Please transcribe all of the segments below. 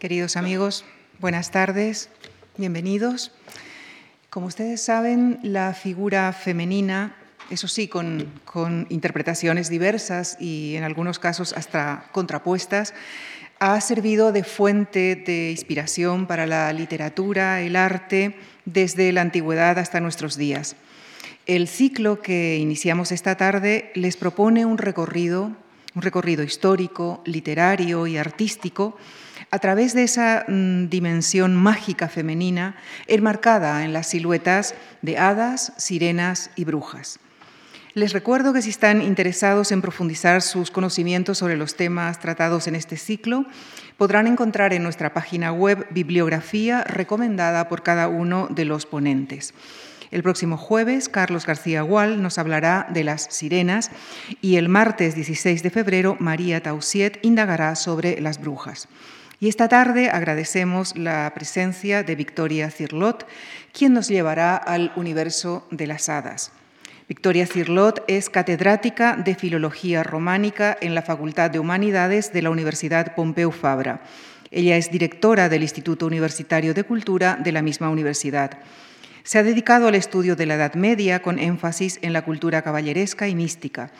Queridos amigos, buenas tardes, bienvenidos. Como ustedes saben, la figura femenina, eso sí, con, interpretaciones diversas y en algunos casos hasta contrapuestas, ha servido de fuente de inspiración para la literatura, el arte, desde la antigüedad hasta nuestros días. El ciclo que iniciamos esta tarde les propone un recorrido, un recorrido histórico, literario y artístico a través de esa mm, dimensión mágica femenina enmarcada en las siluetas de hadas, sirenas y brujas. Les recuerdo que si están interesados en profundizar sus conocimientos sobre los temas tratados en este ciclo, podrán encontrar en nuestra página web bibliografía recomendada por cada uno de los ponentes. El próximo jueves, Carlos García Gual nos hablará de las sirenas y el martes 16 de febrero, María Tausiet indagará sobre las brujas. Y esta tarde agradecemos la presencia de Victoria Cirlot, quien nos llevará al universo de las hadas. Victoria Cirlot es catedrática de Filología Románica en la Facultad de Humanidades de la Universidad Pompeu Fabra. Ella es directora del Instituto Universitario de Cultura de la misma universidad. Se ha dedicado al estudio de la Edad Media con énfasis en la cultura caballeresca y mística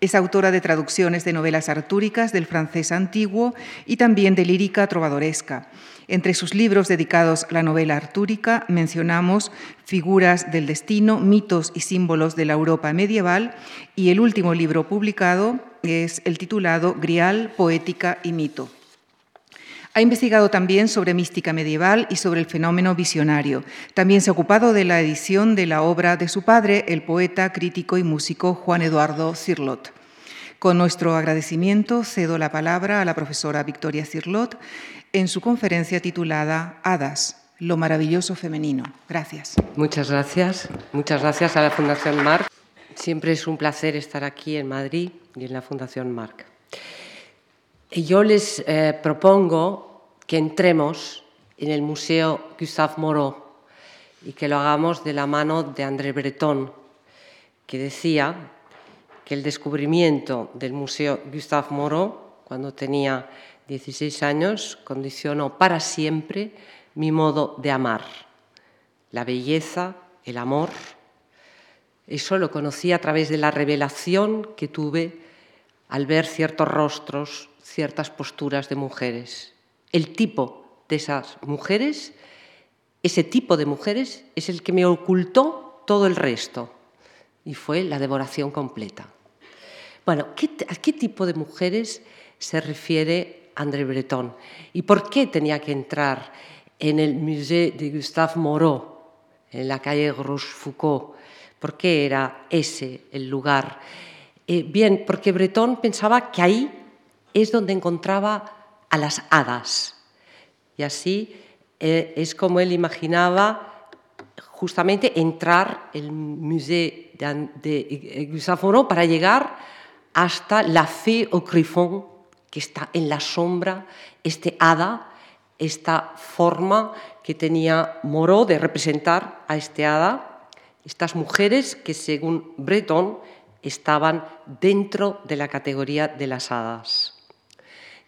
es autora de traducciones de novelas artúricas del francés antiguo y también de lírica trovadoresca. Entre sus libros dedicados a la novela artúrica mencionamos Figuras del destino, mitos y símbolos de la Europa medieval y el último libro publicado es el titulado Grial, Poética y Mito. Ha investigado también sobre mística medieval y sobre el fenómeno visionario. También se ha ocupado de la edición de la obra de su padre, el poeta, crítico y músico Juan Eduardo Cirlot. Con nuestro agradecimiento cedo la palabra a la profesora Victoria Cirlot en su conferencia titulada Hadas, lo maravilloso femenino. Gracias. Muchas gracias. Muchas gracias a la Fundación Marc. Siempre es un placer estar aquí en Madrid y en la Fundación Marc. Yo les eh, propongo que entremos en el Museo Gustave Moreau y que lo hagamos de la mano de André Breton, que decía que el descubrimiento del Museo Gustave Moreau, cuando tenía 16 años, condicionó para siempre mi modo de amar. La belleza, el amor, eso lo conocí a través de la revelación que tuve al ver ciertos rostros ciertas posturas de mujeres. El tipo de esas mujeres, ese tipo de mujeres es el que me ocultó todo el resto y fue la devoración completa. Bueno, ¿a qué tipo de mujeres se refiere André Breton? ¿Y por qué tenía que entrar en el Musée de Gustave Moreau, en la calle Rochefoucauld? ¿Por qué era ese el lugar? Eh, bien, porque Breton pensaba que ahí es donde encontraba a las hadas. Y así eh, es como él imaginaba justamente entrar el Musée de, de para llegar hasta la Fée au Griffon, que está en la sombra, este hada, esta forma que tenía Moreau de representar a este hada, estas mujeres que según Breton estaban dentro de la categoría de las hadas.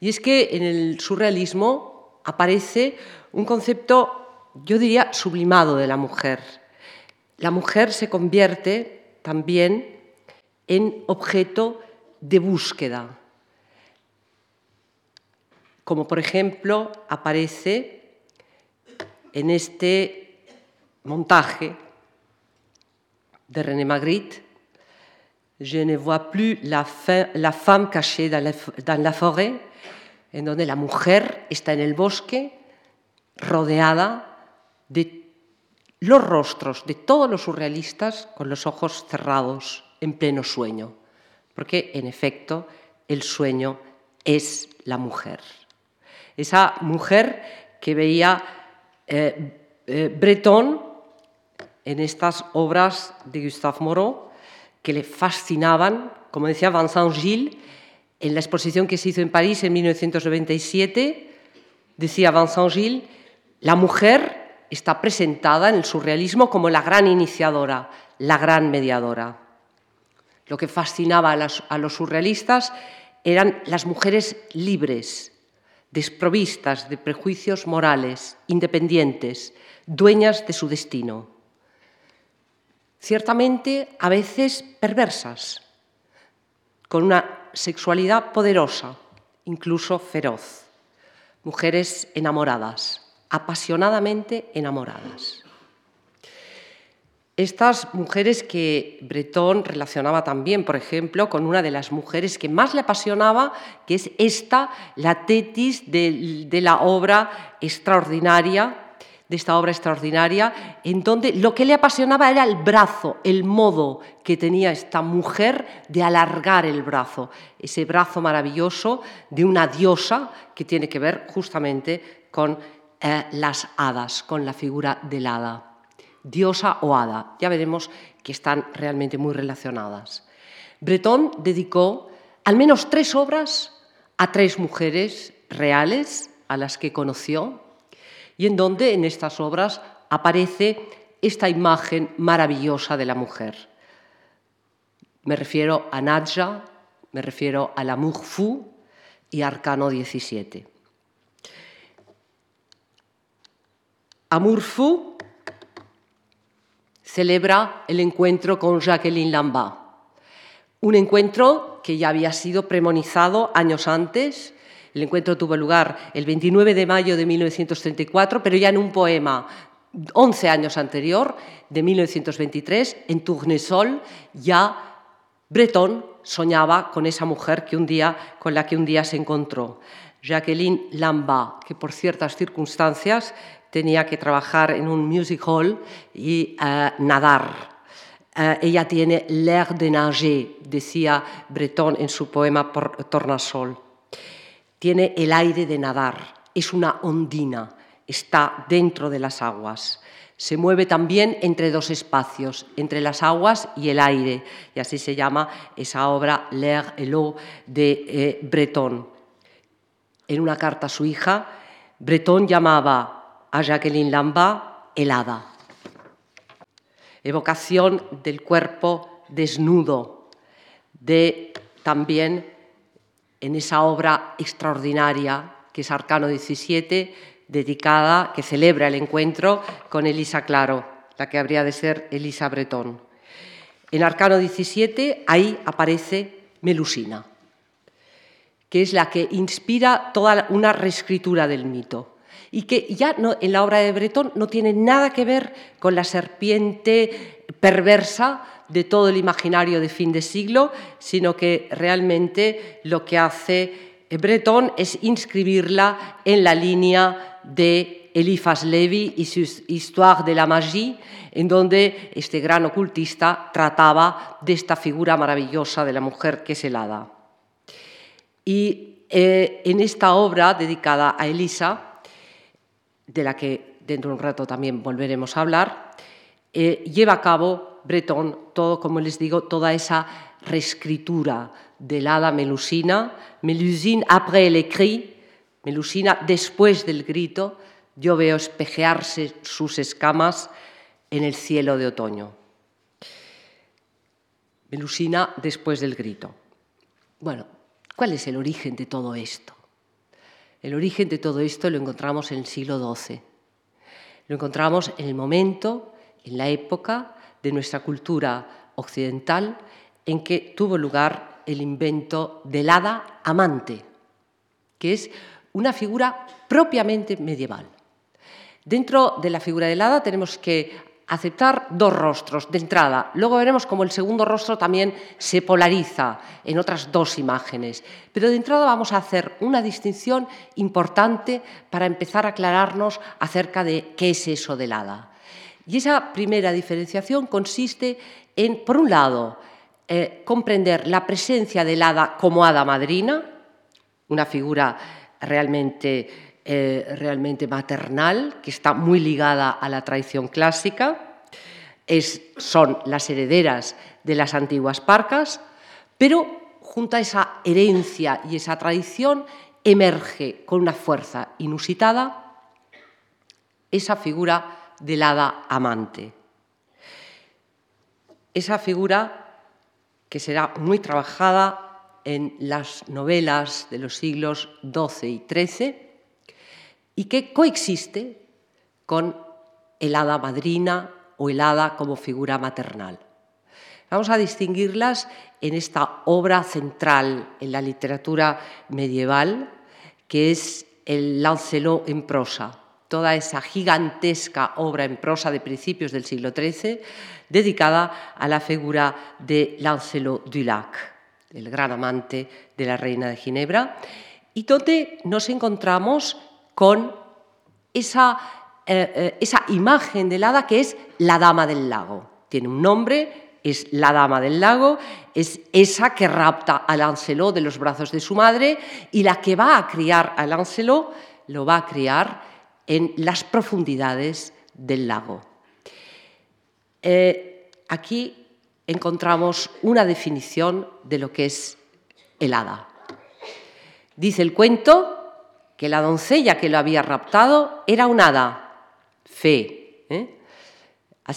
Y es que en el surrealismo aparece un concepto, yo diría, sublimado de la mujer. La mujer se convierte también en objeto de búsqueda, como por ejemplo aparece en este montaje de René Magritte, Je ne vois plus la, femme cachée dans la forêt, en donde la mujer está en el bosque rodeada de los rostros de todos los surrealistas con los ojos cerrados en pleno sueño, porque en efecto el sueño es la mujer. Esa mujer que veía eh, eh, Breton en estas obras de Gustave Moreau, que le fascinaban, como decía Vincent Gilles, en la exposición que se hizo en París en 1997, decía Vincent Gilles, la mujer está presentada en el surrealismo como la gran iniciadora, la gran mediadora. Lo que fascinaba a, los surrealistas eran las mujeres libres, desprovistas de prejuicios morales, independientes, dueñas de su destino. Ciertamente, a veces perversas, con una sexualidad poderosa, incluso feroz. Mujeres enamoradas, apasionadamente enamoradas. Estas mujeres que Breton relacionaba también, por ejemplo, con una de las mujeres que más le apasionaba, que es esta, la tetis de, de la obra extraordinaria de esta obra extraordinaria, en donde lo que le apasionaba era el brazo, el modo que tenía esta mujer de alargar el brazo, ese brazo maravilloso de una diosa que tiene que ver justamente con eh, las hadas, con la figura del hada diosa o hada. Ya veremos que están realmente muy relacionadas. Breton dedicó al menos tres obras a tres mujeres reales a las que conoció y en donde en estas obras aparece esta imagen maravillosa de la mujer. Me refiero a Nadja, me refiero a la Fu y Arcano XVII. Amour Fou celebra el encuentro con Jacqueline Lambert. Un encuentro que ya había sido premonizado años antes. El encuentro tuvo lugar el 29 de mayo de 1934, pero ya en un poema 11 años anterior, de 1923, en Tournesol, ya Breton soñaba con esa mujer que un día, con la que un día se encontró. Jacqueline Lambert, que por ciertas circunstancias tenía que trabajar en un music hall y eh, nadar. Eh, ella tiene l'air de nager, decía Breton en su poema Tornasol. Tiene el aire de nadar, es una ondina, está dentro de las aguas. Se mueve también entre dos espacios, entre las aguas y el aire, y así se llama esa obra L'air et l'eau de eh, Breton. En una carta a su hija, Breton llamaba a Jacqueline Lamba helada. Evocación del cuerpo desnudo, de también en esa obra extraordinaria que es Arcano XVII, dedicada, que celebra el encuentro con Elisa Claro, la que habría de ser Elisa Bretón. En Arcano XVII ahí aparece Melusina, que es la que inspira toda una reescritura del mito y que ya en la obra de Breton no tiene nada que ver con la serpiente perversa de todo el imaginario de fin de siglo, sino que realmente lo que hace Breton es inscribirla en la línea de Eliphas Levi y su Histoire de la magie, en donde este gran ocultista trataba de esta figura maravillosa de la mujer que es el. Y eh, en esta obra dedicada a Elisa, de la que dentro de un rato también volveremos a hablar, eh, lleva a cabo Breton todo, como les digo, toda esa reescritura del hada Melusina, Melusine après le cri, Melusina después del grito, yo veo espejearse sus escamas en el cielo de otoño. Melusina después del grito. Bueno, ¿cuál es el origen de todo esto? El origen de todo esto lo encontramos en el siglo XII. Lo encontramos en el momento, en la época de nuestra cultura occidental en que tuvo lugar el invento del hada amante, que es una figura propiamente medieval. Dentro de la figura del hada tenemos que aceptar dos rostros de entrada. Luego veremos cómo el segundo rostro también se polariza en otras dos imágenes. Pero de entrada vamos a hacer una distinción importante para empezar a aclararnos acerca de qué es eso del hada. Y esa primera diferenciación consiste en, por un lado, eh, comprender la presencia del hada como hada madrina, una figura realmente eh, realmente maternal, que está muy ligada a la tradición clásica, son las herederas de las antiguas parcas, pero junto a esa herencia y esa tradición emerge con una fuerza inusitada esa figura del hada amante. Esa figura que será muy trabajada en las novelas de los siglos XII y XIII y que coexiste con el hada madrina o el hada como figura maternal. Vamos a distinguirlas en esta obra central en la literatura medieval, que es el Lancelot en prosa, toda esa gigantesca obra en prosa de principios del siglo XIII, dedicada a la figura de Lancelot du Lac, el gran amante de la reina de Ginebra, y donde nos encontramos con esa, eh, eh, esa imagen del hada que es la dama del lago. Tiene un nombre, es la dama del lago, es esa que rapta a Lancelot de los brazos de su madre y la que va a criar a Lancelot lo va a criar en las profundidades del lago. Eh, aquí encontramos una definición de lo que es el hada. Dice el cuento que la doncella que lo había raptado era un hada, fe. ¿eh? A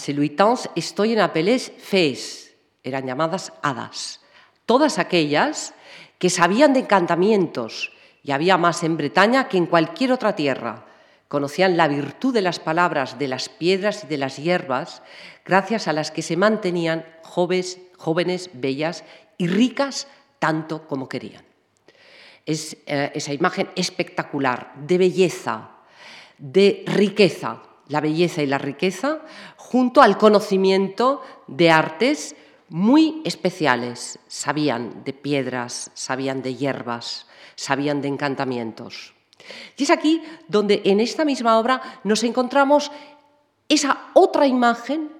estoy en apelés fées, eran llamadas hadas. Todas aquellas que sabían de encantamientos, y había más en Bretaña que en cualquier otra tierra, Conocían la virtud de las palabras, de las piedras y de las hierbas, gracias a las que se mantenían jóvenes, jóvenes bellas y ricas tanto como querían. Es eh, esa imagen espectacular de belleza, de riqueza, la belleza y la riqueza, junto al conocimiento de artes muy especiales. Sabían de piedras, sabían de hierbas, sabían de encantamientos. Y es aquí donde en esta misma obra nos encontramos esa otra imagen,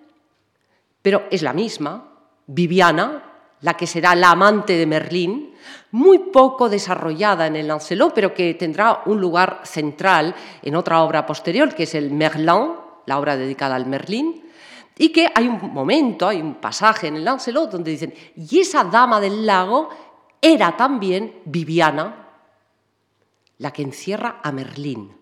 pero es la misma, Viviana, la que será la amante de Merlín, muy poco desarrollada en el Lancelot, pero que tendrá un lugar central en otra obra posterior, que es el Merlin, la obra dedicada al Merlín, y que hay un momento, hay un pasaje en el Lancelot donde dicen, y esa dama del lago era también Viviana, la que encierra a Merlín.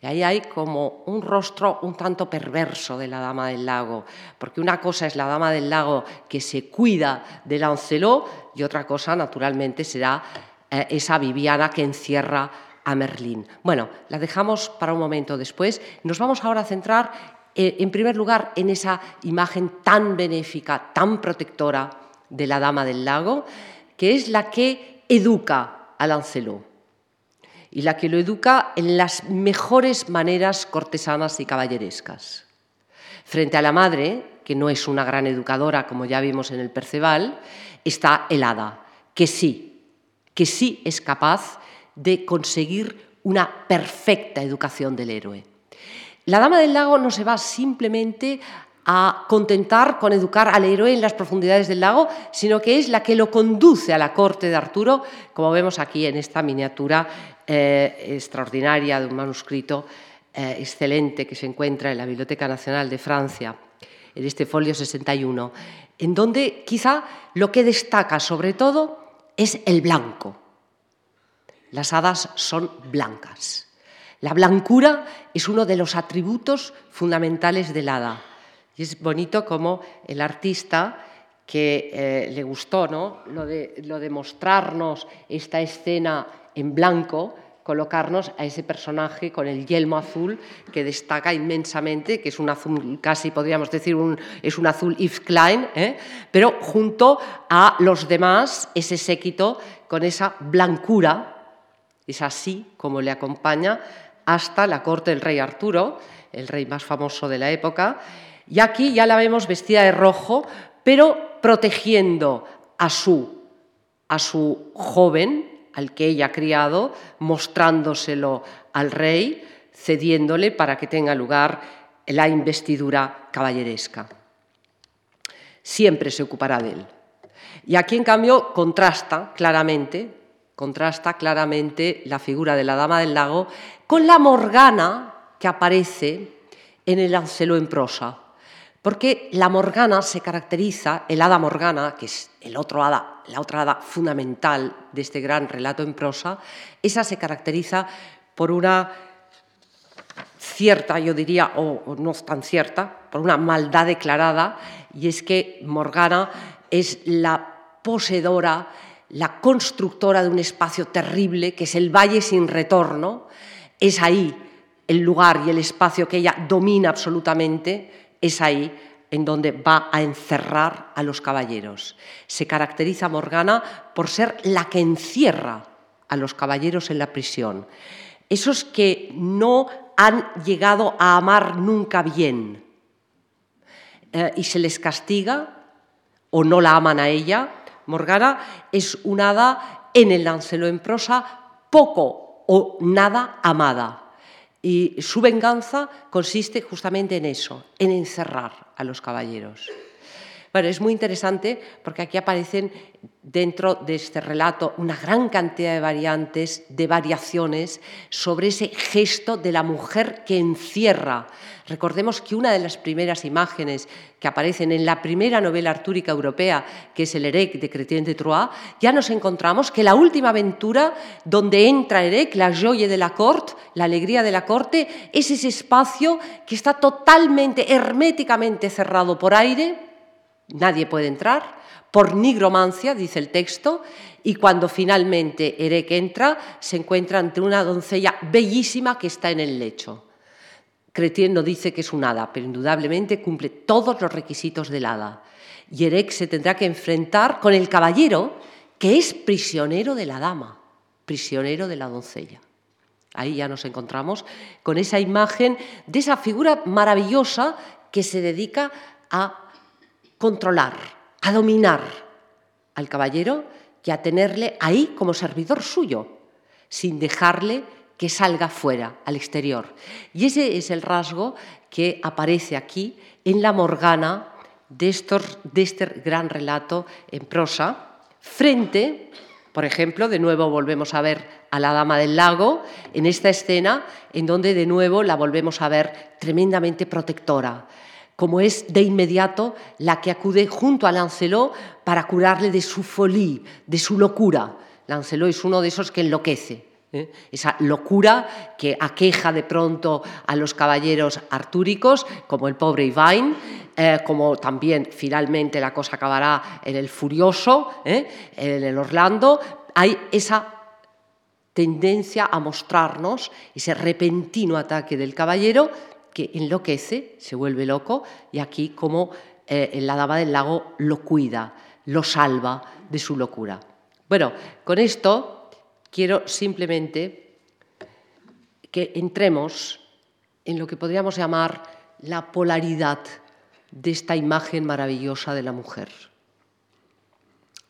Y ahí hay como un rostro un tanto perverso de la Dama del Lago, porque una cosa es la Dama del Lago que se cuida de Lancelot y otra cosa, naturalmente, será eh, esa Viviana que encierra a Merlín. Bueno, la dejamos para un momento después. Nos vamos ahora a centrar, eh, en primer lugar, en esa imagen tan benéfica, tan protectora de la Dama del Lago, que es la que educa a Lancelot y la que lo educa en las mejores maneras cortesanas y caballerescas. Frente a la madre, que no es una gran educadora, como ya vimos en el Perceval, está el hada, que sí, que sí es capaz de conseguir una perfecta educación del héroe. La Dama del Lago no se va simplemente a contentar con educar al héroe en las profundidades del lago, sino que es la que lo conduce a la corte de Arturo, como vemos aquí en esta miniatura eh, extraordinaria de un manuscrito eh, excelente que se encuentra en la Biblioteca Nacional de Francia, en este folio 61, en donde quizá lo que destaca sobre todo es el blanco. Las hadas son blancas. La blancura es uno de los atributos fundamentales del hada y es bonito como el artista que eh, le gustó ¿no? lo, de, mostrarnos esta escena en blanco, colocarnos a ese personaje con el yelmo azul que destaca inmensamente, que es un azul, casi podríamos decir, un, es un azul Yves Klein, ¿eh? pero junto a los demás, ese séquito con esa blancura, es así como le acompaña hasta la corte del rey Arturo, el rey más famoso de la época, y aquí ya la vemos vestida de rojo, pero protegiendo a su, a su joven, al que ella ha criado, mostrándoselo al rey, cediéndole para que tenga lugar la investidura caballeresca. Siempre se ocupará de él. Y aquí, en cambio, contrasta claramente, contrasta claramente la figura de la Dama del Lago con la Morgana que aparece en el Ancelo en prosa. Porque la Morgana se caracteriza, el hada Morgana, que es el otro hada, la otra hada fundamental de este gran relato en prosa, esa se caracteriza por una cierta, yo diría, o, no tan cierta, por una maldad declarada, y es que Morgana es la poseedora la constructora de un espacio terrible que es el valle sin retorno, es ahí el lugar y el espacio que ella domina absolutamente, es ahí en donde va a encerrar a los caballeros. Se caracteriza Morgana por ser la que encierra a los caballeros en la prisión. Esos que no han llegado a amar nunca bien eh, y se les castiga o no la aman a ella. Morgana es un hada en el Lancelot en prosa poco o nada amada. Y su venganza consiste justamente en eso, en encerrar a los caballeros. Bueno, es muy interesante porque aquí aparecen dentro de este relato una gran cantidad de variantes, de variaciones sobre ese gesto de la mujer que encierra. Recordemos que una de las primeras imágenes que aparecen en la primera novela artúrica europea, que es el Erec de Chrétien de Troyes, ya nos encontramos que la última aventura donde entra Erec, la joye de la corte, la alegría de la corte, es ese espacio que está totalmente, herméticamente cerrado por aire, Nadie puede entrar por nigromancia, dice el texto, y cuando finalmente Erek entra, se encuentra ante una doncella bellísima que está en el lecho. Cretien no dice que es un hada, pero indudablemente cumple todos los requisitos del hada. Y Erek se tendrá que enfrentar con el caballero, que es prisionero de la dama, prisionero de la doncella. Ahí ya nos encontramos con esa imagen de esa figura maravillosa que se dedica a controlar, a dominar al caballero y a tenerle ahí como servidor suyo, sin dejarle que salga fuera, al exterior. Y ese es el rasgo que aparece aquí en la Morgana de, este gran relato en prosa, frente, por ejemplo, de nuevo volvemos a ver a la Dama del Lago, en esta escena en donde de nuevo la volvemos a ver tremendamente protectora, como es de inmediato la que acude junto a Lancelot para curarle de su folie, de su locura. Lancelot es uno de esos que enloquece. ¿eh? Esa locura que aqueja de pronto a los caballeros artúricos, como el pobre Ivain, eh, como también finalmente la cosa acabará en el Furioso, ¿eh? en el Orlando. Hay esa tendencia a mostrarnos ese repentino ataque del caballero que enloquece, se vuelve loco, y aquí como eh, la dama del lago lo cuida, lo salva de su locura. Bueno, con esto quiero simplemente que entremos en lo que podríamos llamar la polaridad de esta imagen maravillosa de la mujer.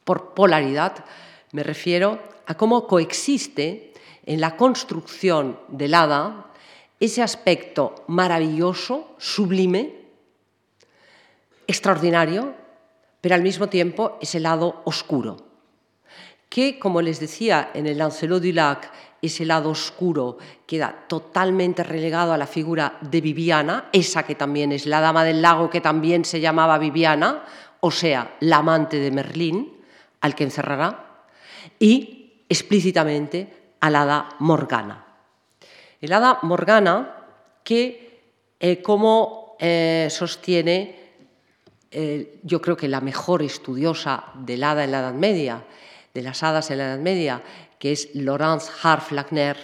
Por polaridad me refiero a cómo coexiste en la construcción del hada ese aspecto maravilloso, sublime, extraordinario, pero al mismo tiempo ese lado oscuro, que, como les decía en el Lancelot du Lac, ese lado oscuro queda totalmente relegado a la figura de Viviana, esa que también es la dama del lago, que también se llamaba Viviana, o sea, la amante de Merlín, al que encerrará, y explícitamente a la hada Morgana. El hada Morgana, que eh, como eh, sostiene, eh, yo creo que la mejor estudiosa del hada en la Edad Media, de las hadas en la Edad Media, que es Laurence Harf Lagner,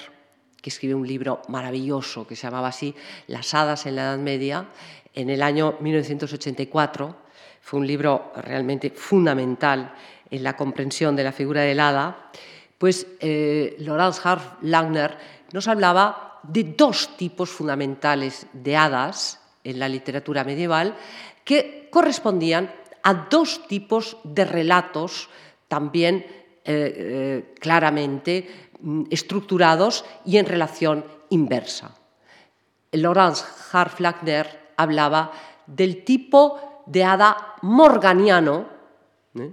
que escribe un libro maravilloso que se llamaba así, Las hadas en la Edad Media, en el año 1984. Fue un libro realmente fundamental en la comprensión de la figura del hada. Pues Laurence Harf Lagner nos hablaba de dos tipos fundamentales de hadas en la literatura medieval que correspondían a dos tipos de relatos también eh, eh, claramente mm, estructurados y en relación inversa. Laurence Harflagner hablaba del tipo de hada morganiano, ¿eh?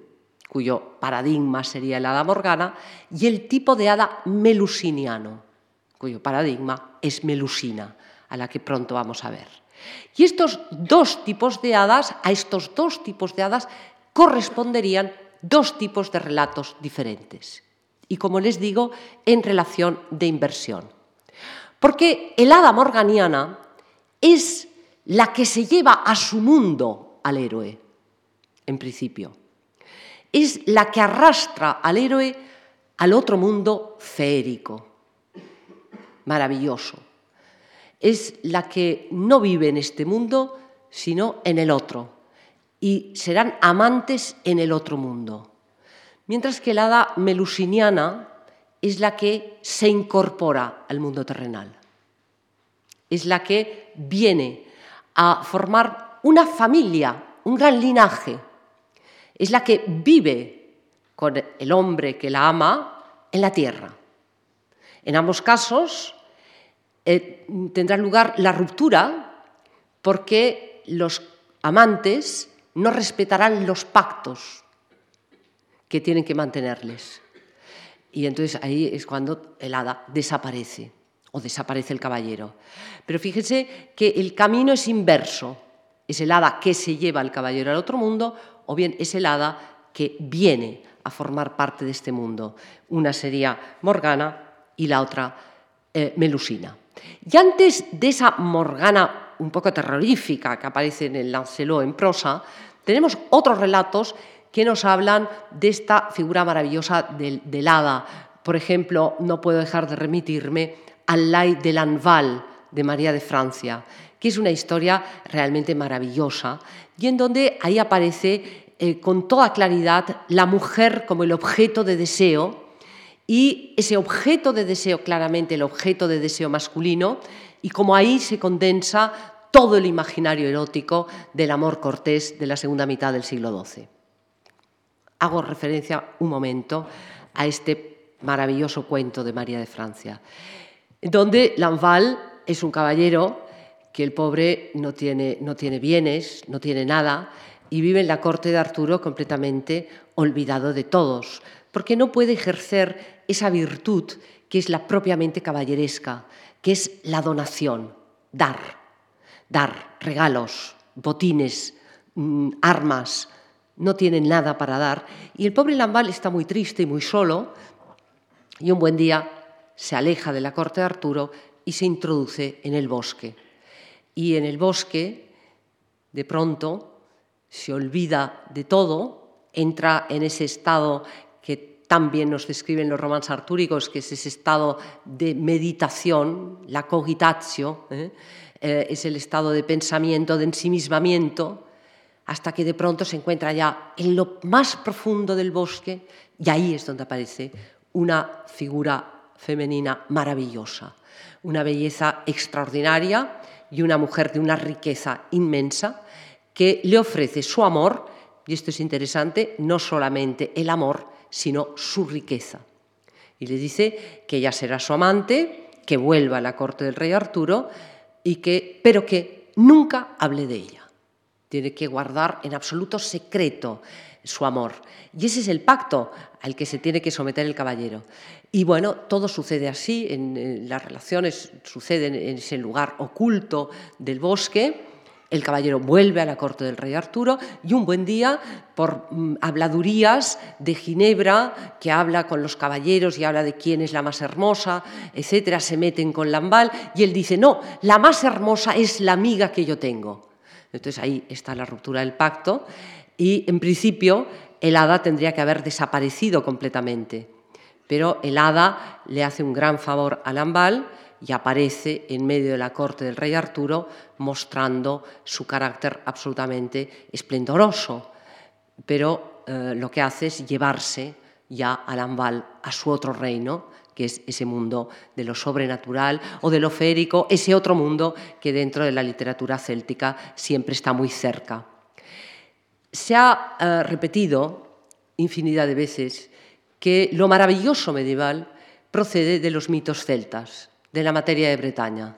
cuyo paradigma sería el hada morgana, y el tipo de hada melusiniano cuyo paradigma es Melusina, a la que pronto vamos a ver. Y estos dos tipos de hadas, a estos dos tipos de hadas corresponderían dos tipos de relatos diferentes. Y como les digo, en relación de inversión. Porque el hada morganiana es la que se lleva a su mundo al héroe, en principio. es la que arrastra al héroe al otro mundo feérico, maravilloso. Es la que no vive en este mundo, sino en el otro, y serán amantes en el otro mundo. Mientras que la hada melusiniana es la que se incorpora al mundo terrenal. Es la que viene a formar una familia, un gran linaje. Es la que vive con el hombre que la ama en la tierra. En ambos casos eh, tendrá lugar la ruptura porque los amantes no respetarán los pactos que tienen que mantenerles. Y entonces ahí es cuando el hada desaparece o desaparece el caballero. Pero fíjense que el camino es inverso. Es el hada que se lleva al caballero al otro mundo o bien es el hada que viene a formar parte de este mundo. Una sería Morgana y la otra eh, Melusina. Y antes de esa Morgana un poco terrorífica que aparece en el Lancelot en prosa, tenemos otros relatos que nos hablan de esta figura maravillosa del, hada. Por ejemplo, no puedo dejar de remitirme al Lai de Lanval de María de Francia, que es una historia realmente maravillosa y en donde ahí aparece eh, con toda claridad la mujer como el objeto de deseo y ese objeto de deseo, claramente el objeto de deseo masculino, y como ahí se condensa todo el imaginario erótico del amor cortés de la segunda mitad del siglo XII. Hago referencia un momento a este maravilloso cuento de María de Francia, donde Lanval es un caballero que el pobre no tiene, no tiene bienes, no tiene nada, y vive en la corte de Arturo completamente olvidado de todos, porque no puede ejercer esa virtud que es la propiamente caballeresca, que es la donación, dar, dar regalos, botines, mm, armas, no tienen nada para dar. Y el pobre Lambal está muy triste y muy solo, y un buen día se aleja de la corte de Arturo y se introduce en el bosque. Y en el bosque, de pronto, se olvida de todo, entra en ese estado también nos describen los romanos artúricos, que es ese estado de meditación, la cogitatio, ¿eh? Eh, es el estado de pensamiento, de ensimismamiento, hasta que de pronto se encuentra ya en lo más profundo del bosque y ahí es donde aparece una figura femenina maravillosa, una belleza extraordinaria y una mujer de una riqueza inmensa que le ofrece su amor, y esto es interesante, no solamente el amor, sino su riqueza. Y le dice que ella será su amante, que vuelva a la corte del rey Arturo, y que, pero que nunca hable de ella. Tiene que guardar en absoluto secreto su amor. Y ese es el pacto al que se tiene que someter el caballero. Y bueno, todo sucede así, en, las relaciones suceden en ese lugar oculto del bosque el caballero vuelve a la corte del rey Arturo y un buen día, por mm, habladurías de Ginebra, que habla con los caballeros y habla de quién es la más hermosa, etcétera, se meten con Lambal y él dice, no, la más hermosa es la amiga que yo tengo. Entonces ahí está la ruptura del pacto y en principio el hada tendría que haber desaparecido completamente. Pero el hada le hace un gran favor a Lambal y aparece en medio de la corte del rey Arturo mostrando su carácter absolutamente esplendoroso. Pero eh, lo que hace es llevarse ya a Lambal a su otro reino, que es ese mundo de lo sobrenatural o de lo férico, ese otro mundo que dentro de la literatura céltica siempre está muy cerca. Se ha eh, repetido infinidad de veces que lo maravilloso medieval procede de los mitos celtas de la materia de Bretaña.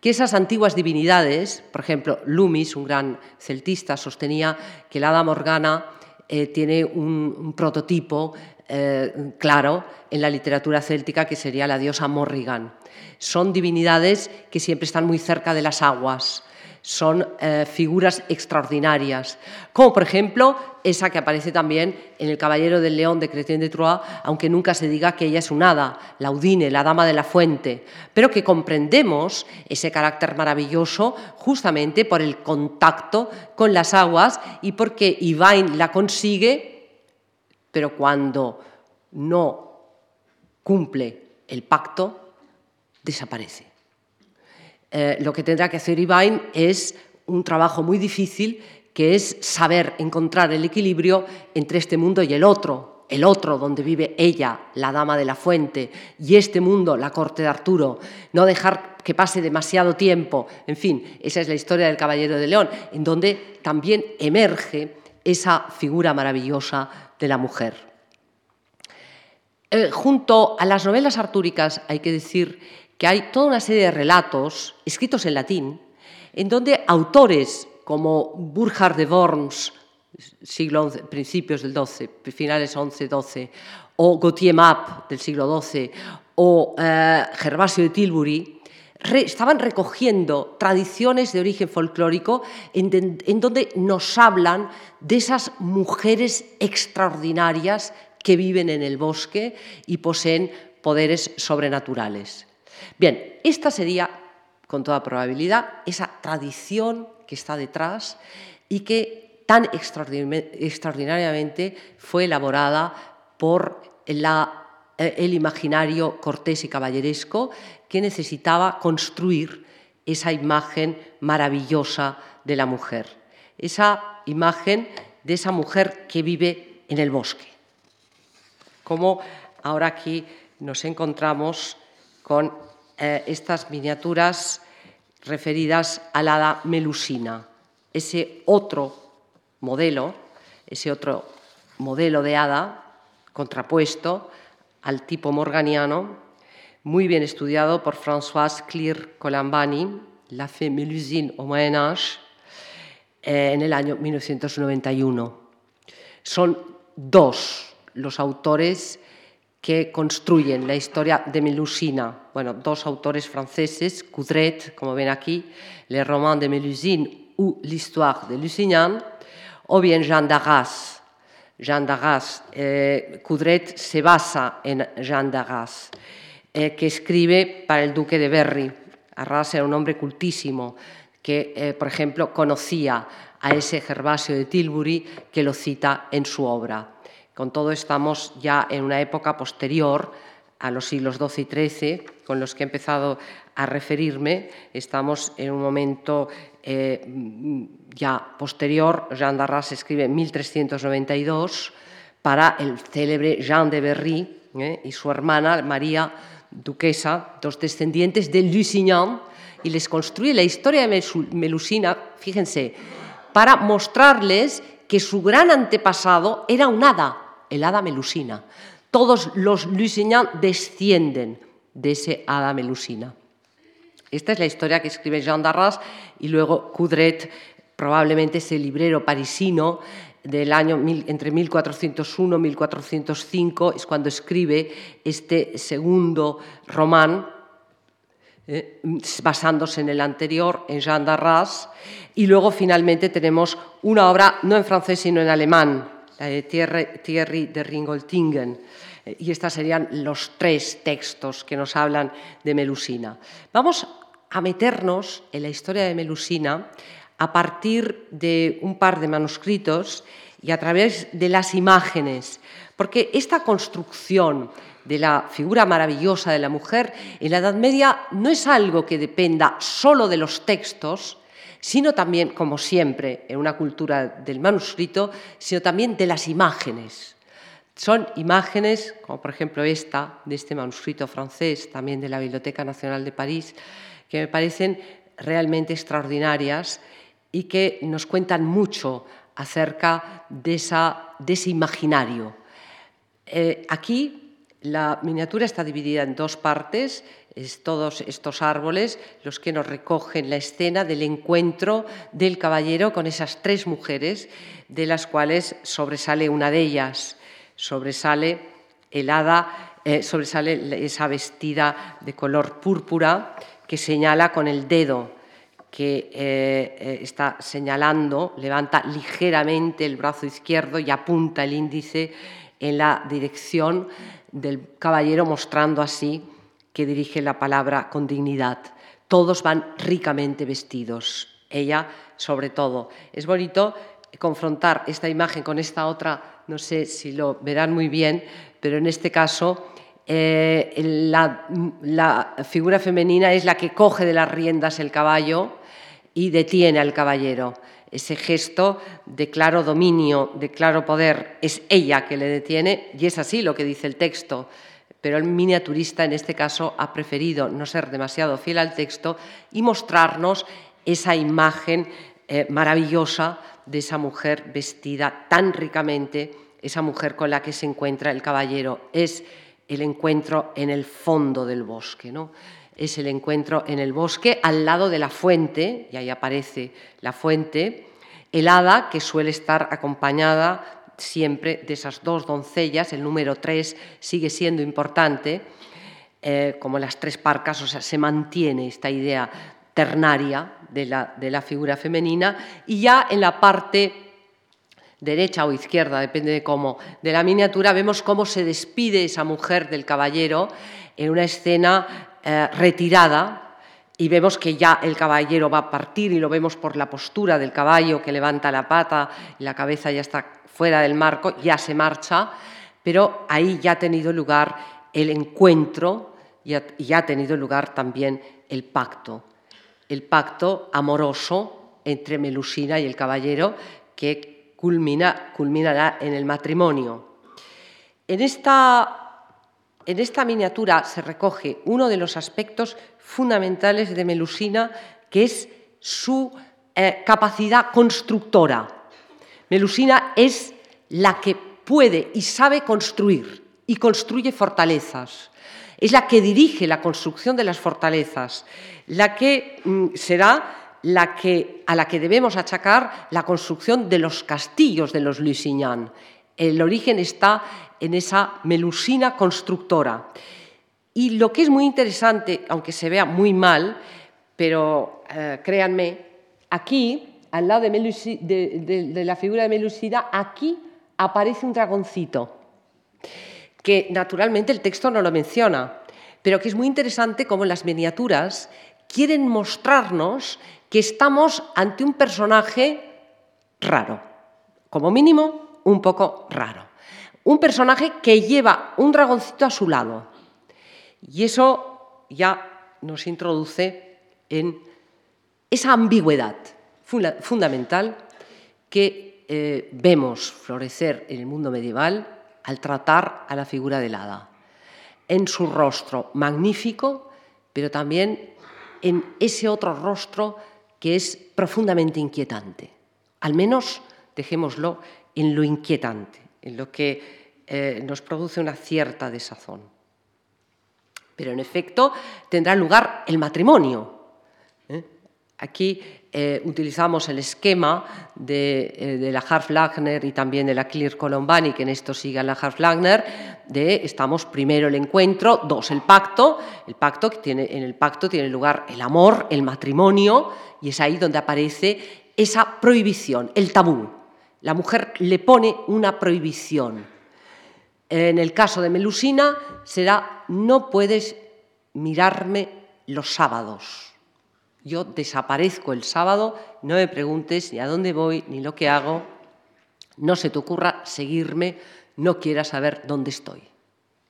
Que esas antiguas divinidades, por ejemplo, Loomis, un gran celtista, sostenía que la hada Morgana eh, tiene un, prototipo eh, claro en la literatura céltica que sería la diosa Morrigan. Son divinidades que siempre están muy cerca de las aguas, son eh, figuras extraordinarias, como por ejemplo esa que aparece también en El Caballero del León de Chrétien de Troyes, aunque nunca se diga que ella es un hada, la Udine, la Dama de la Fuente, pero que comprendemos ese carácter maravilloso justamente por el contacto con las aguas y porque Ivain la consigue pero cuando no cumple el pacto, desaparece. Eh, lo que tendrá que hacer Ivain es un trabajo muy difícil, que es saber encontrar el equilibrio entre este mundo y el otro, el otro donde vive ella, la dama de la fuente, y este mundo, la corte de Arturo, no dejar que pase demasiado tiempo, en fin, esa es la historia del Caballero de León, en donde también emerge esa figura maravillosa de la mujer. Eh, junto a las novelas artúricas hay que decir que hay toda una serie de relatos escritos en latín, en donde autores como Burkhard de Worms, siglo principios del XII, finales XI-XII, o Gautier Mapp del siglo XII, o eh, Gervasio de Tilbury, estaban recogiendo tradiciones de origen folclórico en donde nos hablan de esas mujeres extraordinarias que viven en el bosque y poseen poderes sobrenaturales. Bien, esta sería, con toda probabilidad, esa tradición que está detrás y que tan extraordinariamente fue elaborada por eh, el imaginario cortés y caballeresco que necesitaba construir esa imagen maravillosa de la mujer, esa imagen de esa mujer que vive en el bosque. Como ahora aquí nos encontramos con eh, estas miniaturas referidas a la hada Melusina, ese otro modelo, ese otro modelo de hada contrapuesto al tipo morganiano, muy bien estudiado por François Clear Colambani, La Fée Melusine au Moyen Âge, eh, en el año 1991. Son dos los autores que construyen la historia de Melusina. Bueno, dos autores franceses, Coudret, como ven aquí, Le roman de Melusine ou L'histoire de Lusignan, o bien Jean d'Arras. Jean d'Arras, eh, Coudret se basa en Jean d'Arras, eh, que escribe para el duque de Berry. Arras era un hombre cultísimo que, eh, por ejemplo, conocía a ese Gervasio de Tilbury que lo cita en su obra. Con todo estamos ya en una época posterior a los siglos XII y XIII, con los que he empezado a referirme. Estamos en un momento eh, ya posterior. Jean d'Arras escribe en 1392 para el célebre Jean de Berry eh, y su hermana María Duquesa, dos descendientes de Lusignan, y les construye la historia de Melusina, fíjense, para mostrarles que su gran antepasado era un hada, el hada melusina. Todos los Lusignan descienden de ese hada melusina. Esta es la historia que escribe Jean d'Arras y luego Coudret, probablemente ese librero parisino del año entre 1401 y 1405, es cuando escribe este segundo román, eh, basándose en el anterior, en Jean d'Arras, y luego finalmente tenemos una obra no en francés sino en alemán, la de Thierry de Ringoltingen. Eh, y estos serían los tres textos que nos hablan de Melusina. Vamos a meternos en la historia de Melusina a partir de un par de manuscritos y a través de las imágenes, porque esta construcción de la figura maravillosa de la mujer en la Edad Media no es algo que dependa solo de los textos, sino también, como siempre, en una cultura del manuscrito, sino también de las imágenes. Son imágenes, como por ejemplo esta, de este manuscrito francés, también de la Biblioteca Nacional de París, que me parecen realmente extraordinarias y que nos cuentan mucho acerca de, ese imaginario. Eh, aquí la miniatura está dividida en dos partes todos estos árboles los que nos recogen la escena del encuentro del caballero con esas tres mujeres, de las cuales sobresale una de ellas, sobresale el hada, eh, sobresale esa vestida de color púrpura que señala con el dedo que eh, está señalando, levanta ligeramente el brazo izquierdo y apunta el índice en la dirección del caballero, mostrando así que dirige la palabra con dignidad. Todos van ricamente vestidos, ella sobre todo. Es bonito confrontar esta imagen con esta otra no sé si lo verán muy bien, pero en este caso eh, la, la, figura femenina es la que coge de las riendas el caballo y detiene al caballero. Ese gesto de claro dominio, de claro poder, es ella que le detiene y es así lo que dice el texto pero el miniaturista en este caso ha preferido no ser demasiado fiel al texto y mostrarnos esa imagen eh, maravillosa de esa mujer vestida tan ricamente, esa mujer con la que se encuentra el caballero. Es el encuentro en el fondo del bosque, ¿no? Es el encuentro en el bosque al lado de la fuente, y ahí aparece la fuente, helada que suele estar acompañada siempre de esas dos doncellas, el número tres sigue siendo importante, eh, como las tres parcas, o sea, se mantiene esta idea ternaria de la, de la figura femenina, y ya en la parte derecha o izquierda, depende de cómo, de la miniatura, vemos cómo se despide esa mujer del caballero en una escena eh, retirada, y vemos que ya el caballero va a partir y lo vemos por la postura del caballo que levanta la pata y la cabeza ya está fuera del marco, ya se marcha, pero ahí ya ha tenido lugar el encuentro y ha, ha tenido lugar también el pacto, el pacto amoroso entre Melusina y el caballero que culmina, culminará en el matrimonio. En esta, en esta miniatura se recoge uno de los aspectos fundamentales de Melusina, que es su eh, capacidad constructora. Melusina es la que puede y sabe construir y construye fortalezas. Es la que dirige la construcción de las fortalezas, la que mm, será la que, a la que debemos achacar la construcción de los castillos de los Lusignan. El origen está en esa melusina constructora. Y lo que es muy interesante, aunque se vea muy mal, pero eh, créanme, aquí al lado de, la figura de Melusida, aquí aparece un dragoncito, que naturalmente el texto no lo menciona, pero que es muy interesante como las miniaturas quieren mostrarnos que estamos ante un personaje raro, como mínimo un poco raro. Un personaje que lleva un dragoncito a su lado. Y eso ya nos introduce en esa ambigüedad fundamental que eh, vemos florecer en el mundo medieval al tratar a la figura del hada. En su rostro magnífico, pero también en ese otro rostro que es profundamente inquietante. Al menos dejémoslo en lo inquietante, en lo que eh, nos produce una cierta desazón. Pero en efecto tendrá lugar el matrimonio. ¿eh? Aquí eh, utilizamos el esquema de, la Harf-Lagner y también de la Clear Colombani, que en esto sigue la Harf-Lagner, de estamos primero el encuentro, dos el pacto, el pacto que tiene, en el pacto tiene lugar el amor, el matrimonio, y es ahí donde aparece esa prohibición, el tabú. La mujer le pone una prohibición. En el caso de Melusina será no puedes mirarme los sábados yo desaparezco el sábado, no me preguntes ni a dónde voy ni lo que hago, no se te ocurra seguirme, no quieras saber dónde estoy.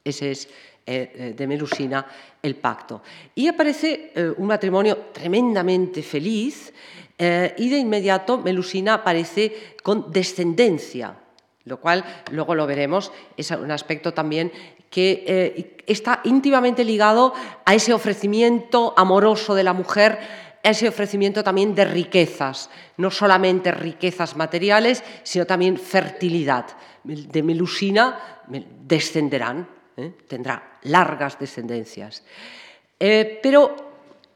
Ese es eh, eh, de Melusina el pacto. Y aparece eh, un matrimonio tremendamente feliz y de inmediato Melusina aparece con descendencia, lo cual luego lo veremos, es un aspecto también que está íntimamente ligado a ese ofrecimiento amoroso de la mujer ese ofrecimiento también de riquezas, no solamente riquezas materiales, sino también fertilidad. De Melusina descenderán, ¿eh? tendrá largas descendencias. Eh, pero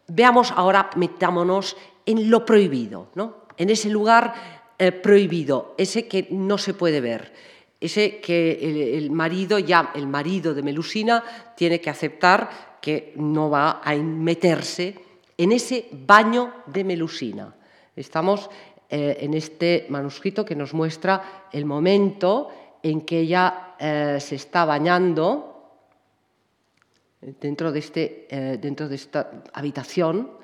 veamos ahora, metámonos en lo prohibido, ¿no? en ese lugar eh, prohibido, ese que no se puede ver, ese que el, marido, ya el marido de Melusina, tiene que aceptar que no va a meterse en ese baño de Melusina. Estamos eh, en este manuscrito que nos muestra el momento en que ella eh, se está bañando dentro de, este, dentro de esta habitación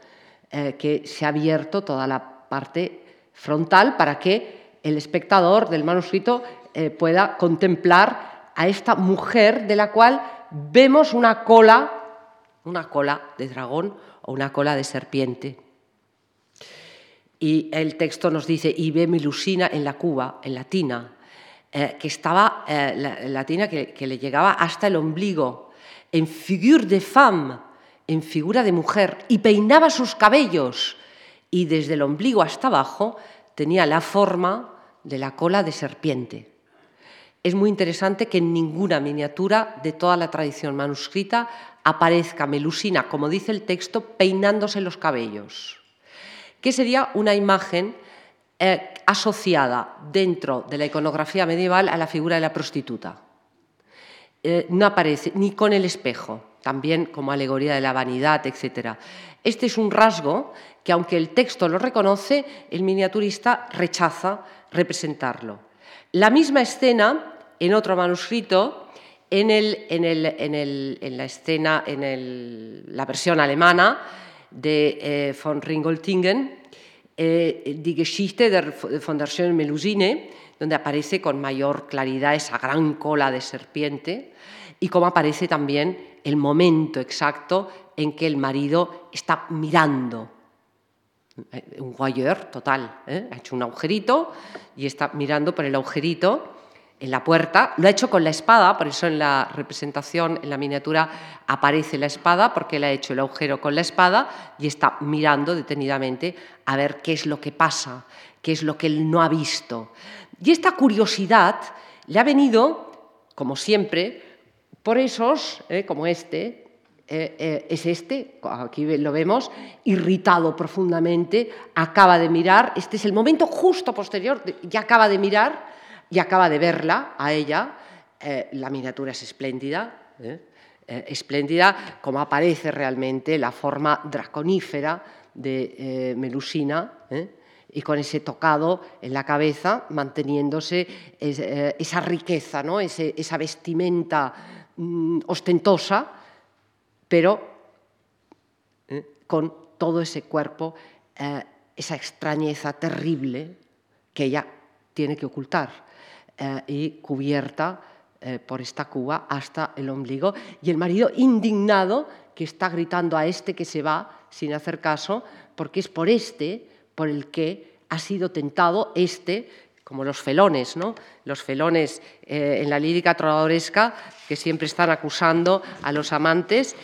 que se ha abierto toda la parte frontal para que el espectador del manuscrito eh, pueda contemplar a esta mujer de la cual vemos una cola, una cola de dragón o una cola de serpiente. Y el texto nos dice, y ve Melusina en la cuba, en latina, eh, que estaba, eh, la, latina que, que, le llegaba hasta el ombligo, en figure de femme, en figura de mujer, y peinaba sus cabellos, y desde el ombligo hasta abajo tenía la forma de la cola de serpiente. Es muy interesante que en ninguna miniatura de toda la tradición manuscrita aparezca Melusina, como dice el texto, peinándose los cabellos que sería una imagen eh, asociada dentro de la iconografía medieval a la figura de la prostituta. Eh, no aparece ni con el espejo, también como alegoría de la vanidad, etc. Este es un rasgo que, aunque el texto lo reconoce, el miniaturista rechaza representarlo. La misma escena, en otro manuscrito, en, la escena, en la versión alemana, de eh, von Ringoltingen, eh, Die Geschichte der Fundación Melusine, donde aparece con mayor claridad esa gran cola de serpiente y cómo aparece también el momento exacto en que el marido está mirando. Eh, un voyeur total, ha hecho un agujerito y está mirando por el agujerito en la puerta. Lo ha hecho con la espada, por eso en la representación, en la miniatura, aparece la espada, porque le ha hecho el agujero con la espada y está mirando detenidamente a ver qué es lo que pasa, qué es lo que él no ha visto. Y esta curiosidad le ha venido, como siempre, por esos, eh, como este, eh, eh, es este, aquí lo vemos, irritado profundamente, acaba de mirar, este es el momento justo posterior, ya acaba de mirar, y acaba de verla a ella. La miniatura es espléndida, espléndida como aparece realmente la forma draconífera de Melusina y con ese tocado en la cabeza, manteniéndose esa riqueza, ¿no? esa vestimenta mm, ostentosa, pero con todo ese cuerpo, esa extrañeza terrible que ella tiene que ocultar. Eh, y cubierta eh, por esta cuba hasta el ombligo. Y el marido indignado que está gritando a este que se va sin hacer caso, porque es por este por el que ha sido tentado este como los felones, ¿no? Los felones eh, en la lírica trovadoresca que siempre están acusando a los amantes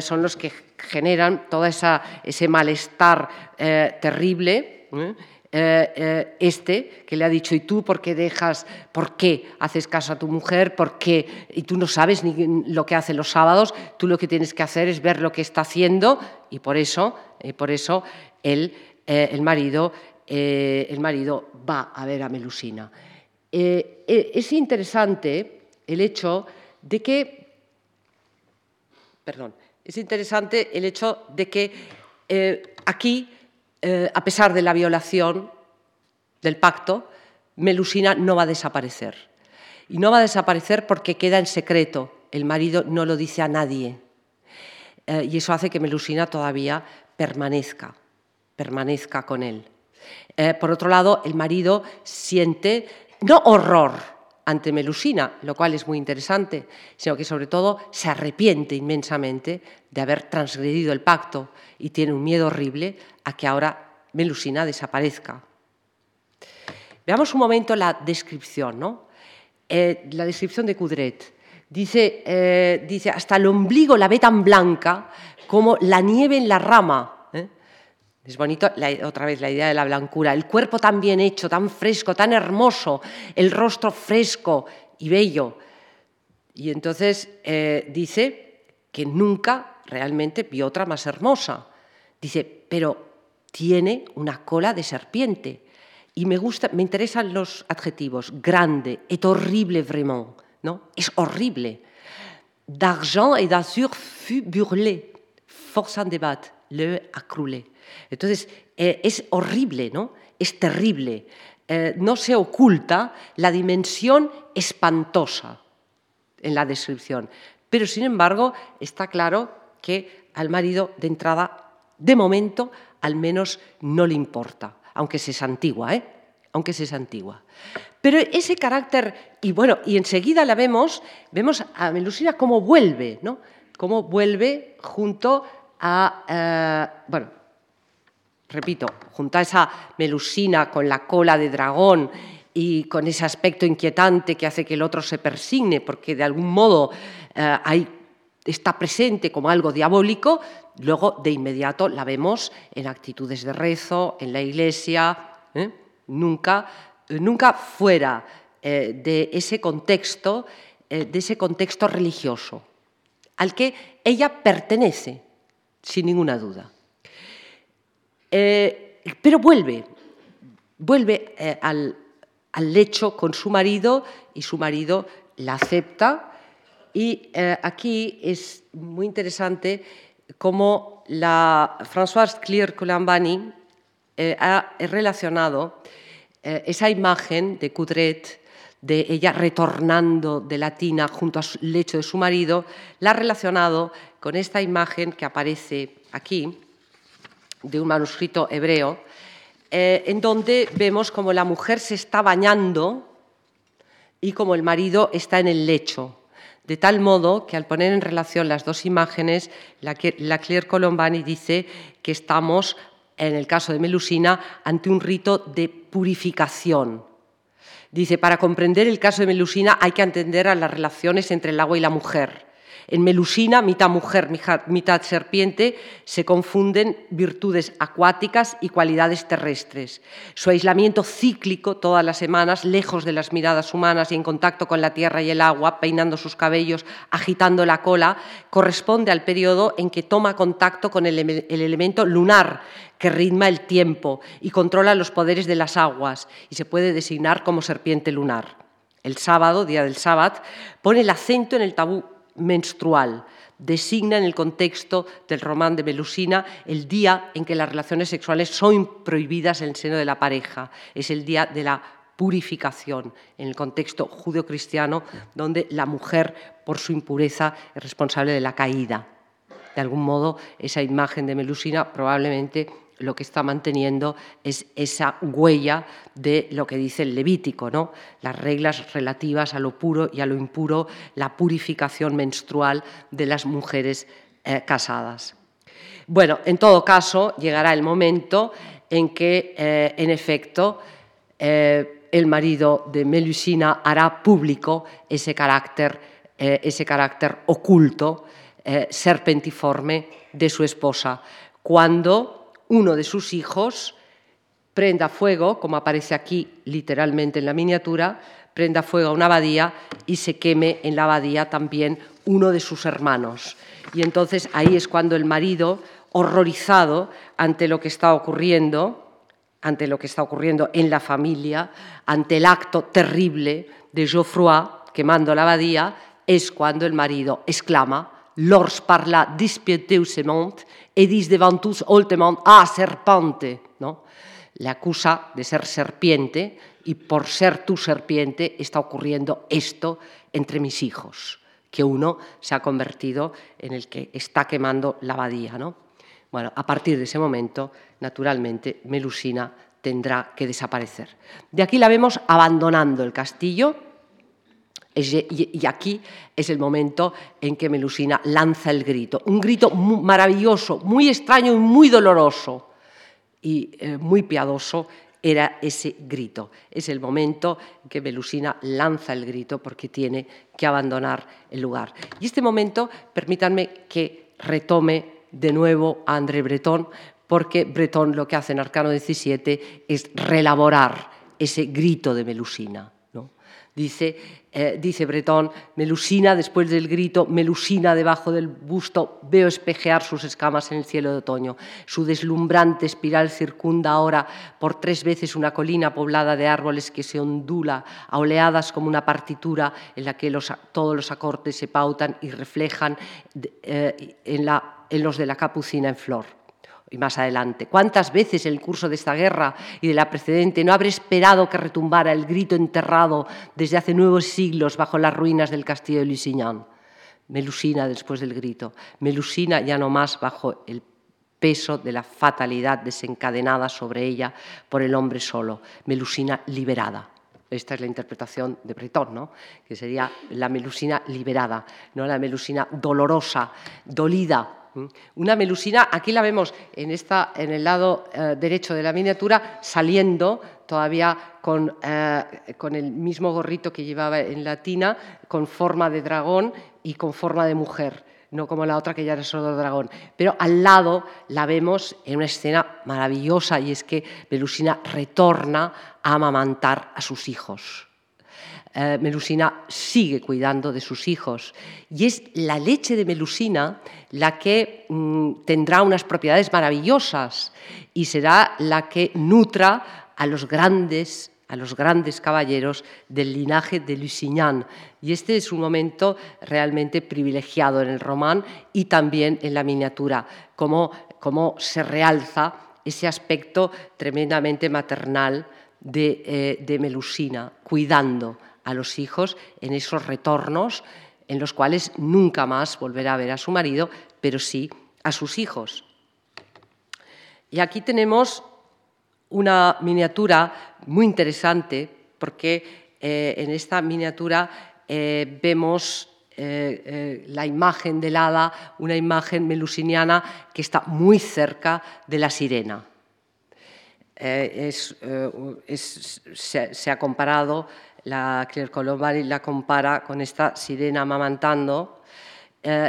son los que generan todo esa, ese malestar terrible. Eh, eh, este que le ha dicho, ¿y tú por qué dejas, por qué haces caso a tu mujer? ¿Por qué? Y tú no sabes ni lo que hace los sábados, tú lo que tienes que hacer es ver lo que está haciendo y por eso, eh, por eso el, el, marido, el marido va a ver a Melusina. es interesante el hecho de que, perdón, es interesante el hecho de que aquí eh, a pesar de la violación del pacto, Melusina no va a desaparecer. Y no va a desaparecer porque queda en secreto. El marido no lo dice a nadie. Eh, y eso hace que Melusina todavía permanezca, permanezca con él. Eh, por otro lado, el marido siente no horror ante Melusina, lo cual es muy interesante, sino que sobre todo se arrepiente inmensamente de haber transgredido el pacto y tiene un miedo horrible a que ahora Melusina desaparezca. Veamos un momento la descripción, ¿no? Eh, la descripción de Cudret. Dice, eh, dice, hasta el ombligo la ve tan blanca como la nieve en la rama. ¿Eh? Es bonito otra vez la idea de la blancura. El cuerpo tan bien hecho, tan fresco, tan hermoso, el rostro fresco y bello. Y entonces dice que nunca realmente vio otra más hermosa. Dice, pero tiene una cola de serpiente. Y me gusta, me interesan los adjetivos grande, et horrible vraiment, ¿no? Es horrible. D'argent et d'azur fut burlé, force en débat, le accrulé. Entonces, eh, es horrible, ¿no? Es terrible. Eh, no se oculta la dimensión espantosa en la descripción. Pero, sin embargo, está claro que al marido de entrada, de momento, al menos no le importa, aunque se santigua, ¿eh? aunque es antigua. Pero ese carácter, y bueno, y enseguida la vemos, vemos a Melusina cómo vuelve, ¿no? Cómo vuelve junto a, eh, bueno, repito, junto a esa Melusina con la cola de dragón y con ese aspecto inquietante que hace que el otro se persigne, porque de algún modo eh, está presente como algo diabólico, luego de inmediato la vemos en actitudes de rezo, en la iglesia, ¿eh? nunca, nunca fuera eh, de ese contexto, de ese contexto religioso, al que ella pertenece, sin ninguna duda. Pero vuelve, vuelve al, al lecho con su marido y su marido la acepta. Y eh, aquí es muy interesante cómo la Françoise Clear Colambani eh, ha relacionado eh, esa imagen de Coudret, de ella retornando de Latina junto al lecho de su marido, la ha relacionado con esta imagen que aparece aquí, de un manuscrito hebreo, eh, en donde vemos como la mujer se está bañando y como el marido está en el lecho. De tal modo que al poner en relación las dos imágenes, la, la Claire Colombani dice que estamos, en el caso de Melusina, ante un rito de purificación. Dice, para comprender el caso de Melusina hay que entender a las relaciones entre el agua y la mujer. En Melusina, mitad mujer, mitad serpiente, se confunden virtudes acuáticas y cualidades terrestres. Su aislamiento cíclico todas las semanas, lejos de las miradas humanas y en contacto con la tierra y el agua, peinando sus cabellos, agitando la cola, corresponde al periodo en que toma contacto con el, elemento lunar, que ritma el tiempo y controla los poderes de las aguas y se puede designar como serpiente lunar. El sábado, día del sábado, pone el acento en el tabú menstrual. Designa en el contexto del román de Melusina el día en que las relaciones sexuales son prohibidas en el seno de la pareja. Es el día de la purificación, en el contexto judeocristiano, donde la mujer, por su impureza, es responsable de la caída. De algún modo, esa imagen de Melusina probablemente lo que está manteniendo es esa huella de lo que dice el Levítico, ¿no? las reglas relativas a lo puro y a lo impuro, la purificación menstrual de las mujeres eh, casadas. Bueno, en todo caso, llegará el momento en que, eh, en efecto, eh, el marido de Melusina hará público ese carácter, ese carácter oculto, serpentiforme de su esposa, cuando uno de sus hijos prenda fuego, como aparece aquí literalmente en la miniatura, prenda fuego a una abadía y se queme en la abadía también uno de sus hermanos. Y entonces ahí es cuando el marido, horrorizado ante lo que está ocurriendo, ante lo que está ocurriendo en la familia, ante el acto terrible de Geoffroy quemando la abadía, es cuando el marido exclama lors parla dispieteusement et dis devant tous holtement, ah, serpente, ¿no? Le acusa de ser serpiente y por ser tu serpiente está ocurriendo esto entre mis hijos, que uno se ha convertido en el que está quemando la abadía, ¿no? Bueno, a partir de ese momento, naturalmente, Melusina tendrá que desaparecer. De aquí la vemos abandonando el castillo, y aquí es el momento en que Melusina lanza el grito, un grito maravilloso, muy extraño y muy doloroso y eh, muy piadoso era ese grito. Es el momento en que Melusina lanza el grito porque tiene que abandonar el lugar. Y este momento, permítanme que retome de nuevo a André Breton, porque Breton lo que hace en Arcano XVII es relaborar ese grito de Melusina. Dice, eh, dice Bretón, Melusina, después del grito, Melusina debajo del busto, veo espejear sus escamas en el cielo de otoño. Su deslumbrante espiral circunda ahora por tres veces una colina poblada de árboles que se ondula a oleadas como una partitura en la que todos los acordes se pautan y reflejan eh, en los de la capucina en flor y más adelante. ¿Cuántas veces en el curso de esta guerra y de la precedente no habré esperado que retumbara el grito enterrado desde hace nuevos siglos bajo las ruinas del castillo de Lusignan? Melusina después del grito, Melusina ya no más bajo el peso de la fatalidad desencadenada sobre ella por el hombre solo, Melusina liberada. Esta es la interpretación de Breton, ¿no? que sería la melusina liberada, no la melusina dolorosa, dolida. Una melusina, aquí la vemos en, esta, en el lado eh, derecho de la miniatura, saliendo todavía con, eh, con el mismo gorrito que llevaba en la tina, con forma de dragón y con forma de mujer no como la otra que ya era solo dragón. Pero al lado la vemos en una escena maravillosa y es que Melusina retorna a amamantar a sus hijos. Eh, Melusina sigue cuidando de sus hijos y es la leche de Melusina la que mm, tendrá unas propiedades maravillosas y será la que nutra a los grandes a los grandes caballeros del linaje de Lusignan. Y este es un momento realmente privilegiado en el román y también en la miniatura, como, se realza ese aspecto tremendamente maternal de, eh, de Melusina, cuidando a los hijos en esos retornos en los cuales nunca más volverá a ver a su marido, pero sí a sus hijos. Y aquí tenemos una miniatura muy interesante porque eh, en esta miniatura eh, vemos eh, la imagen del hada, una imagen melusiniana que está muy cerca de la sirena. se, ha comparado, la Claire Colombari la compara con esta sirena amamantando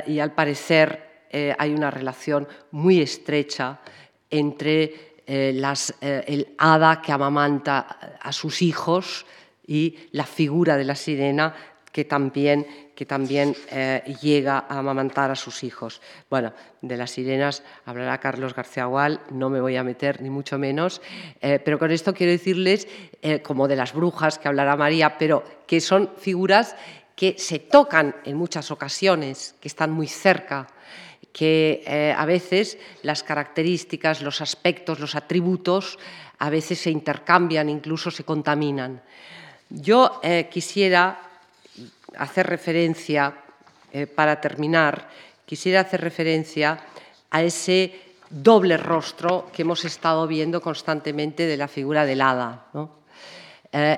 y al parecer hay una relación muy estrecha entre eh, eh, el hada que amamanta a sus hijos y la figura de la sirena que también, que también eh, llega a amamantar a sus hijos. Bueno, de las sirenas hablará Carlos García Gual, no me voy a meter ni mucho menos, pero con esto quiero decirles, como de las brujas que hablará María, pero que son figuras que se tocan en muchas ocasiones, que están muy cerca que eh, a veces las características, los aspectos, los atributos, a veces se intercambian, incluso se contaminan. Yo eh, quisiera hacer referencia, eh, para terminar, quisiera hacer referencia a ese doble rostro que hemos estado viendo constantemente de la figura del hada.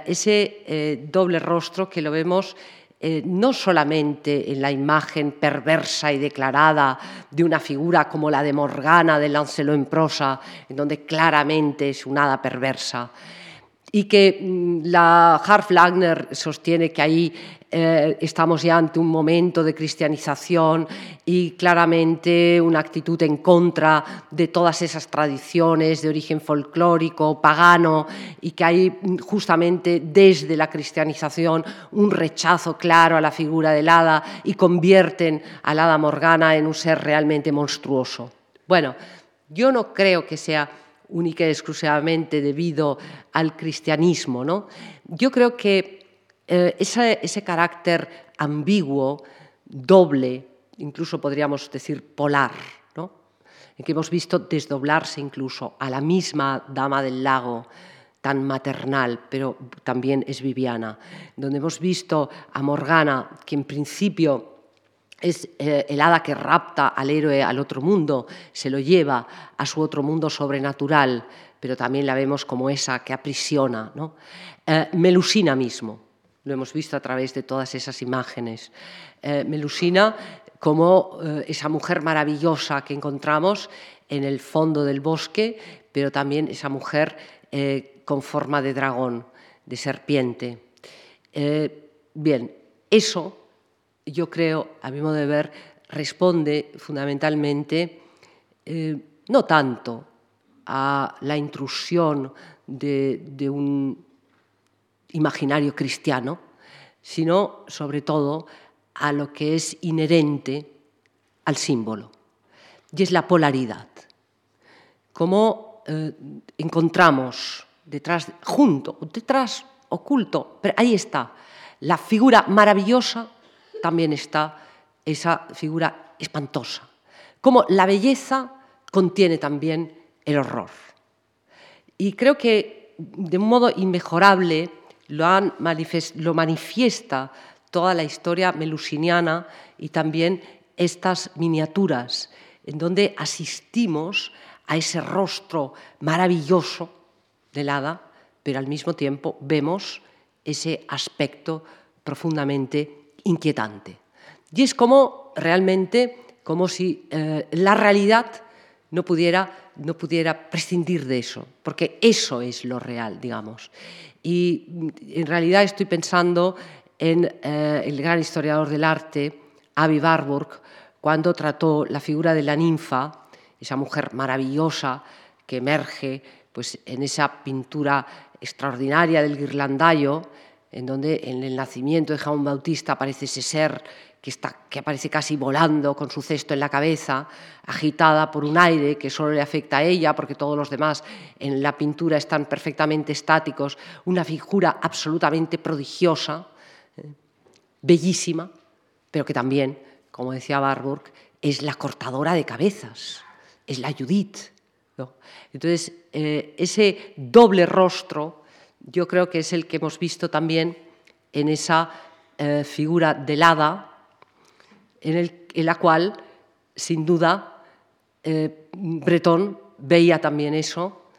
ese doble rostro que lo vemos eh, no solamente en la imagen perversa y declarada de una figura como la de Morgana de Lancelot en prosa, en donde claramente es una hada perversa, y que mm, la Harf Lagner sostiene que ahí eh, estamos ya ante un momento de cristianización y claramente una actitud en contra de todas esas tradiciones de origen folclórico, pagano, y que hay mm, justamente desde la cristianización un rechazo claro a la figura del hada y convierten al hada morgana en un ser realmente monstruoso. Bueno, yo no creo que sea única y exclusivamente debido al cristianismo. ¿no? Yo creo que eh, ese, carácter ambiguo, doble, incluso podríamos decir polar, ¿no? en que hemos visto desdoblarse incluso a la misma dama del lago, tan maternal, pero también es Viviana, donde hemos visto a Morgana, que en principio es eh, el hada que rapta al héroe al otro mundo, se lo lleva a su otro mundo sobrenatural, pero también la vemos como esa que aprisiona. ¿no? Eh, Melusina mismo, lo hemos visto a través de todas esas imágenes. Eh, Melusina como esa mujer maravillosa que encontramos en el fondo del bosque, pero también esa mujer con forma de dragón, de serpiente. bien, eso yo creo, a mi modo de ver, responde fundamentalmente eh, no tanto a la intrusión de, un imaginario cristiano, sino sobre todo a lo que es inherente al símbolo, y es la polaridad. Cómo eh, encontramos detrás, junto, detrás, oculto, pero ahí está, la figura maravillosa también está esa figura espantosa. Como la belleza contiene también el horror. Y creo que de un modo inmejorable lo, lo manifiesta toda la historia melusiniana y también estas miniaturas en donde asistimos a ese rostro maravilloso del hada, pero al mismo tiempo vemos ese aspecto profundamente inquietante. Y es como realmente, como si eh, la realidad no pudiera, no pudiera prescindir de eso, porque eso es lo real, digamos. Y en realidad estoy pensando en eh, el gran historiador del arte, Avi Warburg, cuando trató la figura de la ninfa, esa mujer maravillosa que emerge pues, en esa pintura extraordinaria del guirlandayo, en donde en el nacimiento de Juan Bautista aparece ese ser que, está, que aparece casi volando con su cesto en la cabeza, agitada por un aire que solo le afecta a ella, porque todos los demás en la pintura están perfectamente estáticos, una figura absolutamente prodigiosa, eh, bellísima, pero que también, como decía Warburg, es la cortadora de cabezas, es la Judith. Entonces, eh, ese doble rostro yo creo que es el que hemos visto también en esa eh, figura del hada, en, la cual, sin duda, eh, Bretón veía también eso,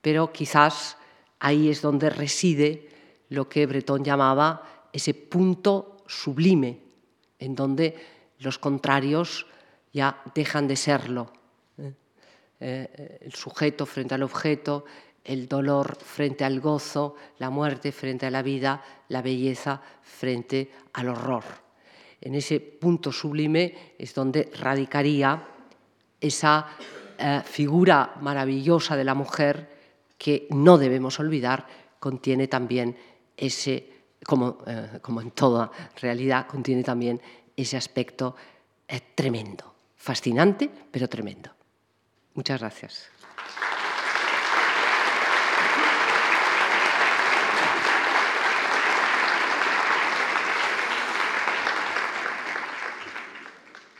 pero quizás ahí es donde reside lo que Bretón llamaba ese punto sublime, en donde los contrarios ya dejan de serlo. ¿eh? el sujeto frente al objeto, el dolor frente al gozo, la muerte frente a la vida, la belleza frente al horror. En ese punto sublime es donde radicaría esa eh, figura maravillosa de la mujer que no debemos olvidar, contiene también ese, como, eh, como en toda realidad, contiene también ese aspecto eh, tremendo, fascinante, pero tremendo. Muchas gracias.